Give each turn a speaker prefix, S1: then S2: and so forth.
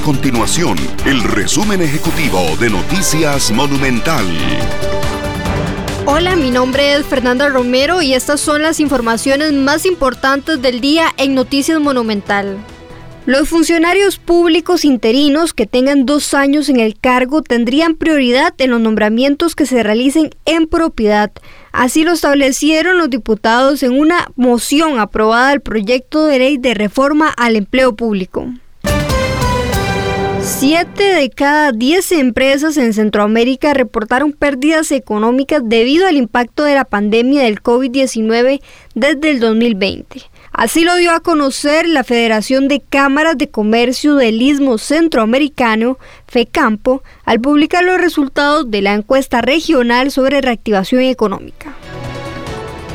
S1: continuación el resumen ejecutivo de Noticias Monumental.
S2: Hola, mi nombre es Fernanda Romero y estas son las informaciones más importantes del día en Noticias Monumental. Los funcionarios públicos interinos que tengan dos años en el cargo tendrían prioridad en los nombramientos que se realicen en propiedad. Así lo establecieron los diputados en una moción aprobada al proyecto de ley de reforma al empleo público. Siete de cada diez empresas en Centroamérica reportaron pérdidas económicas debido al impacto de la pandemia del COVID-19 desde el 2020. Así lo dio a conocer la Federación de Cámaras de Comercio del Istmo Centroamericano, FECAMPO, al publicar los resultados de la encuesta regional sobre reactivación económica.